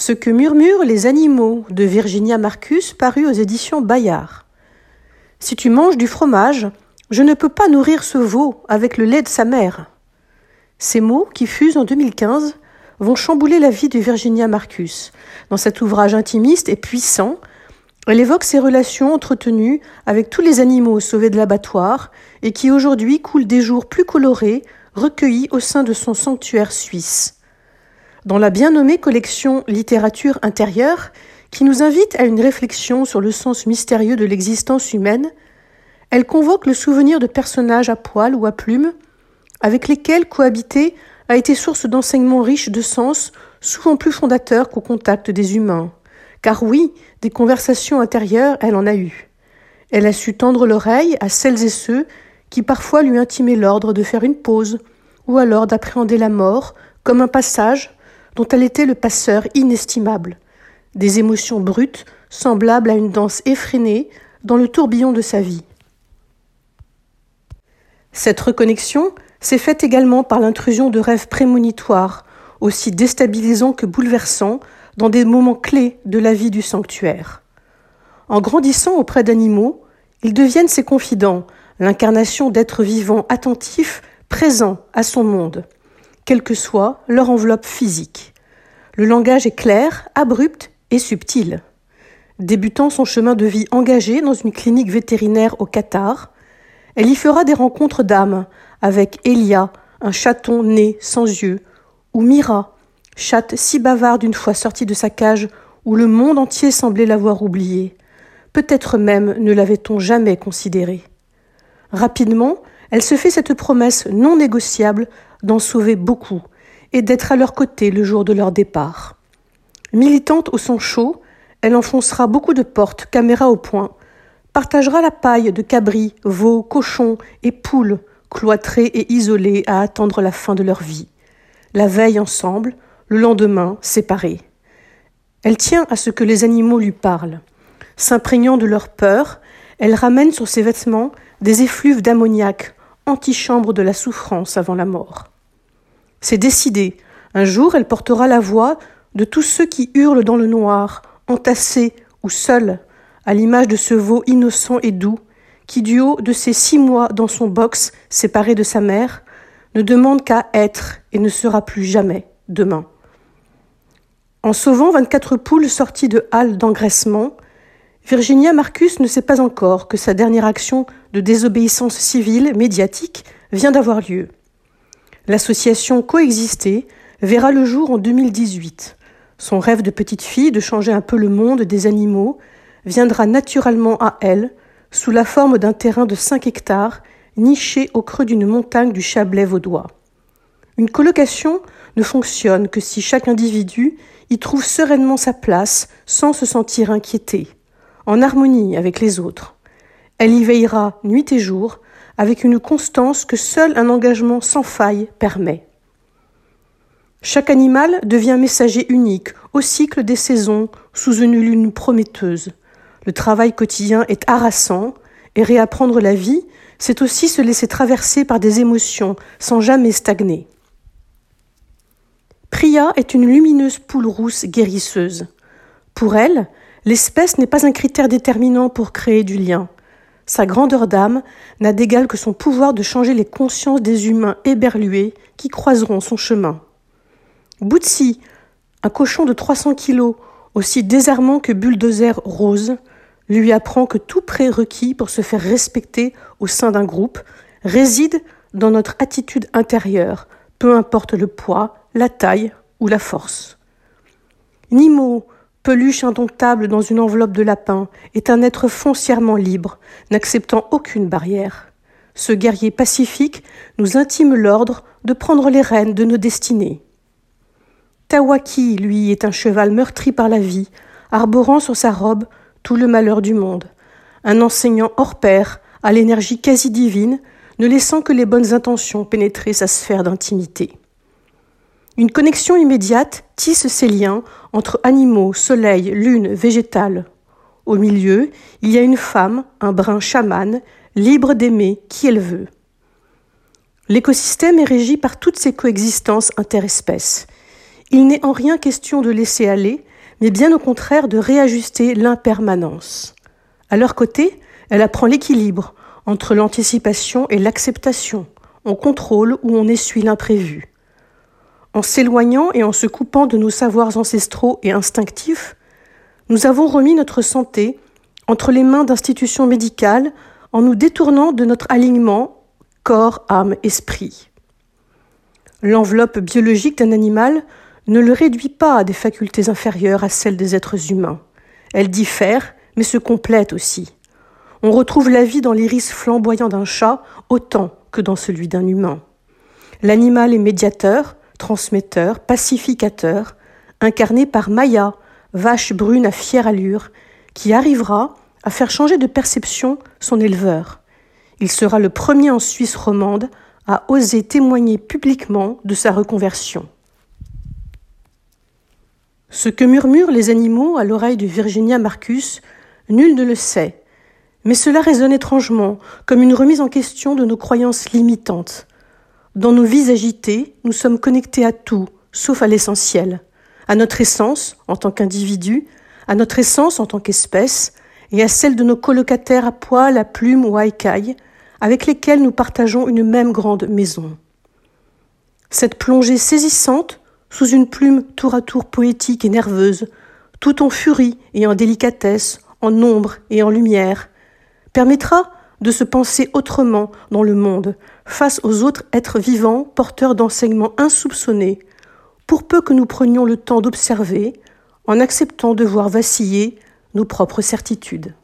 Ce que murmurent les animaux de Virginia Marcus paru aux éditions Bayard. Si tu manges du fromage, je ne peux pas nourrir ce veau avec le lait de sa mère. Ces mots, qui fusent en 2015, vont chambouler la vie de Virginia Marcus. Dans cet ouvrage intimiste et puissant, elle évoque ses relations entretenues avec tous les animaux sauvés de l'abattoir et qui aujourd'hui coulent des jours plus colorés, recueillis au sein de son sanctuaire suisse. Dans la bien nommée collection Littérature intérieure, qui nous invite à une réflexion sur le sens mystérieux de l'existence humaine, elle convoque le souvenir de personnages à poil ou à plumes, avec lesquels cohabiter a été source d'enseignements riches de sens, souvent plus fondateurs qu'au contact des humains. Car oui, des conversations intérieures, elle en a eu. Elle a su tendre l'oreille à celles et ceux qui parfois lui intimaient l'ordre de faire une pause, ou alors d'appréhender la mort comme un passage dont elle était le passeur inestimable, des émotions brutes semblables à une danse effrénée dans le tourbillon de sa vie. Cette reconnexion s'est faite également par l'intrusion de rêves prémonitoires, aussi déstabilisants que bouleversants, dans des moments clés de la vie du sanctuaire. En grandissant auprès d'animaux, ils deviennent ses confidents, l'incarnation d'êtres vivants attentifs, présents à son monde, quelle que soit leur enveloppe physique. Le langage est clair, abrupt et subtil. Débutant son chemin de vie engagé dans une clinique vétérinaire au Qatar, elle y fera des rencontres d'âmes avec Elia, un chaton né sans yeux, ou Mira, chatte si bavarde une fois sortie de sa cage où le monde entier semblait l'avoir oubliée. Peut-être même ne l'avait-on jamais considérée. Rapidement, elle se fait cette promesse non négociable d'en sauver beaucoup et d'être à leur côté le jour de leur départ. Militante au sang chaud, elle enfoncera beaucoup de portes, caméra au point, partagera la paille de cabris, veaux, cochons et poules, cloîtrés et isolés à attendre la fin de leur vie. La veille ensemble, le lendemain séparés. Elle tient à ce que les animaux lui parlent. S'imprégnant de leur peur, elle ramène sur ses vêtements des effluves d'ammoniac, antichambre de la souffrance avant la mort. C'est décidé. Un jour, elle portera la voix de tous ceux qui hurlent dans le noir, entassés ou seuls, à l'image de ce veau innocent et doux, qui, du haut de ses six mois dans son box, séparé de sa mère, ne demande qu'à être et ne sera plus jamais demain. En sauvant 24 poules sorties de halles d'engraissement, Virginia Marcus ne sait pas encore que sa dernière action de désobéissance civile médiatique vient d'avoir lieu. L'association Coexister verra le jour en 2018. Son rêve de petite fille de changer un peu le monde des animaux viendra naturellement à elle sous la forme d'un terrain de 5 hectares niché au creux d'une montagne du Chablais vaudois. Une colocation ne fonctionne que si chaque individu y trouve sereinement sa place sans se sentir inquiété, en harmonie avec les autres. Elle y veillera nuit et jour avec une constance que seul un engagement sans faille permet. Chaque animal devient messager unique au cycle des saisons sous une lune prometteuse. Le travail quotidien est harassant et réapprendre la vie, c'est aussi se laisser traverser par des émotions sans jamais stagner. Priya est une lumineuse poule rousse guérisseuse. Pour elle, l'espèce n'est pas un critère déterminant pour créer du lien. Sa grandeur d'âme n'a d'égal que son pouvoir de changer les consciences des humains éberlués qui croiseront son chemin. Boutsi, un cochon de 300 kilos, aussi désarmant que bulldozer rose, lui apprend que tout prérequis pour se faire respecter au sein d'un groupe réside dans notre attitude intérieure, peu importe le poids, la taille ou la force. Nimo, peluche indomptable dans une enveloppe de lapin, est un être foncièrement libre, n'acceptant aucune barrière. Ce guerrier pacifique nous intime l'ordre de prendre les rênes de nos destinées. Tawaki, lui, est un cheval meurtri par la vie, arborant sur sa robe tout le malheur du monde. Un enseignant hors pair, à l'énergie quasi divine, ne laissant que les bonnes intentions pénétrer sa sphère d'intimité. Une connexion immédiate tisse ces liens entre animaux, soleil, lune, végétal. Au milieu, il y a une femme, un brin chaman, libre d'aimer qui elle veut. L'écosystème est régi par toutes ces coexistences interespèces. Il n'est en rien question de laisser aller, mais bien au contraire de réajuster l'impermanence. À leur côté, elle apprend l'équilibre entre l'anticipation et l'acceptation. On contrôle ou on essuie l'imprévu. En s'éloignant et en se coupant de nos savoirs ancestraux et instinctifs, nous avons remis notre santé entre les mains d'institutions médicales en nous détournant de notre alignement corps, âme, esprit. L'enveloppe biologique d'un animal ne le réduit pas à des facultés inférieures à celles des êtres humains. Elle diffère, mais se complète aussi. On retrouve la vie dans l'iris flamboyant d'un chat autant que dans celui d'un humain. L'animal est médiateur, transmetteur, pacificateur, incarné par Maya, vache brune à fière allure, qui arrivera à faire changer de perception son éleveur. Il sera le premier en Suisse romande à oser témoigner publiquement de sa reconversion. Ce que murmurent les animaux à l'oreille de Virginia Marcus, nul ne le sait, mais cela résonne étrangement, comme une remise en question de nos croyances limitantes. Dans nos vies agitées, nous sommes connectés à tout, sauf à l'essentiel, à notre essence en tant qu'individu, à notre essence en tant qu'espèce, et à celle de nos colocataires à poil, à plume ou à écailles, avec lesquels nous partageons une même grande maison. Cette plongée saisissante, sous une plume tour à tour poétique et nerveuse, tout en furie et en délicatesse, en ombre et en lumière, permettra de se penser autrement dans le monde, face aux autres êtres vivants porteurs d'enseignements insoupçonnés, pour peu que nous prenions le temps d'observer, en acceptant de voir vaciller nos propres certitudes.